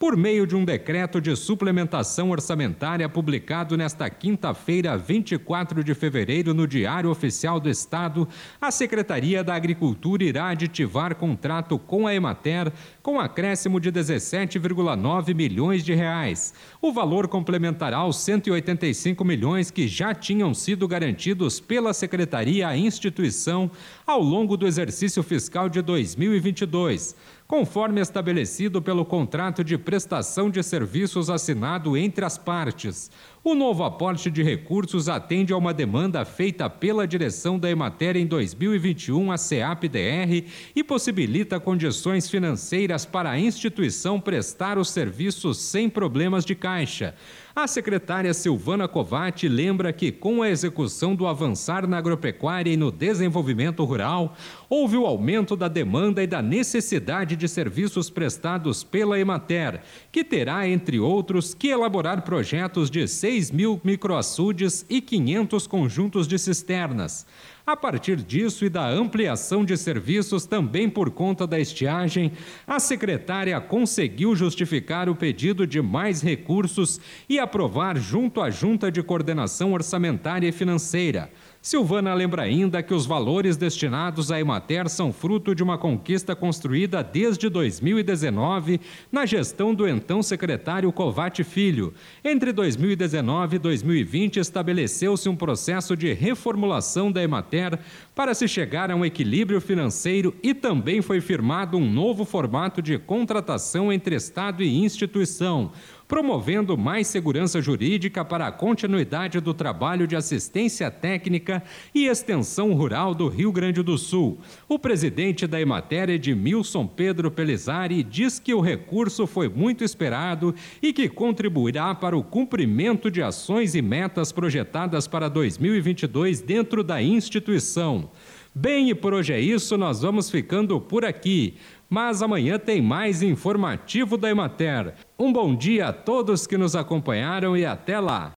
por meio de um decreto de suplementação orçamentária publicado nesta quinta-feira, 24 de fevereiro, no Diário Oficial do Estado, a Secretaria da Agricultura irá aditivar contrato com a Emater com acréscimo de 17,9 milhões de reais. O valor complementará aos 185 milhões que já tinham sido garantidos pela Secretaria à instituição ao longo do exercício fiscal de 2022 conforme estabelecido pelo contrato de prestação de serviços assinado entre as partes. O novo aporte de recursos atende a uma demanda feita pela direção da Emater em 2021 à CEAP-DR e possibilita condições financeiras para a instituição prestar os serviços sem problemas de caixa. A secretária Silvana Covatti lembra que, com a execução do avançar na agropecuária e no desenvolvimento rural, houve o aumento da demanda e da necessidade de serviços prestados pela Emater, que terá, entre outros, que elaborar projetos de 6 mil microaçudes e 500 conjuntos de cisternas. A partir disso e da ampliação de serviços também por conta da estiagem, a secretária conseguiu justificar o pedido de mais recursos e aprovar junto à Junta de Coordenação Orçamentária e Financeira. Silvana lembra ainda que os valores destinados à Emater são fruto de uma conquista construída desde 2019 na gestão do então secretário Covate Filho. Entre 2019 e 2020 estabeleceu-se um processo de reformulação da Emater para se chegar a um equilíbrio financeiro e também foi firmado um novo formato de contratação entre Estado e instituição promovendo mais segurança jurídica para a continuidade do trabalho de assistência técnica e extensão rural do Rio Grande do Sul. O presidente da Emater, Edmilson Pedro Pelizari, diz que o recurso foi muito esperado e que contribuirá para o cumprimento de ações e metas projetadas para 2022 dentro da instituição. Bem, e por hoje é isso, nós vamos ficando por aqui. Mas amanhã tem mais informativo da Emater. Um bom dia a todos que nos acompanharam e até lá.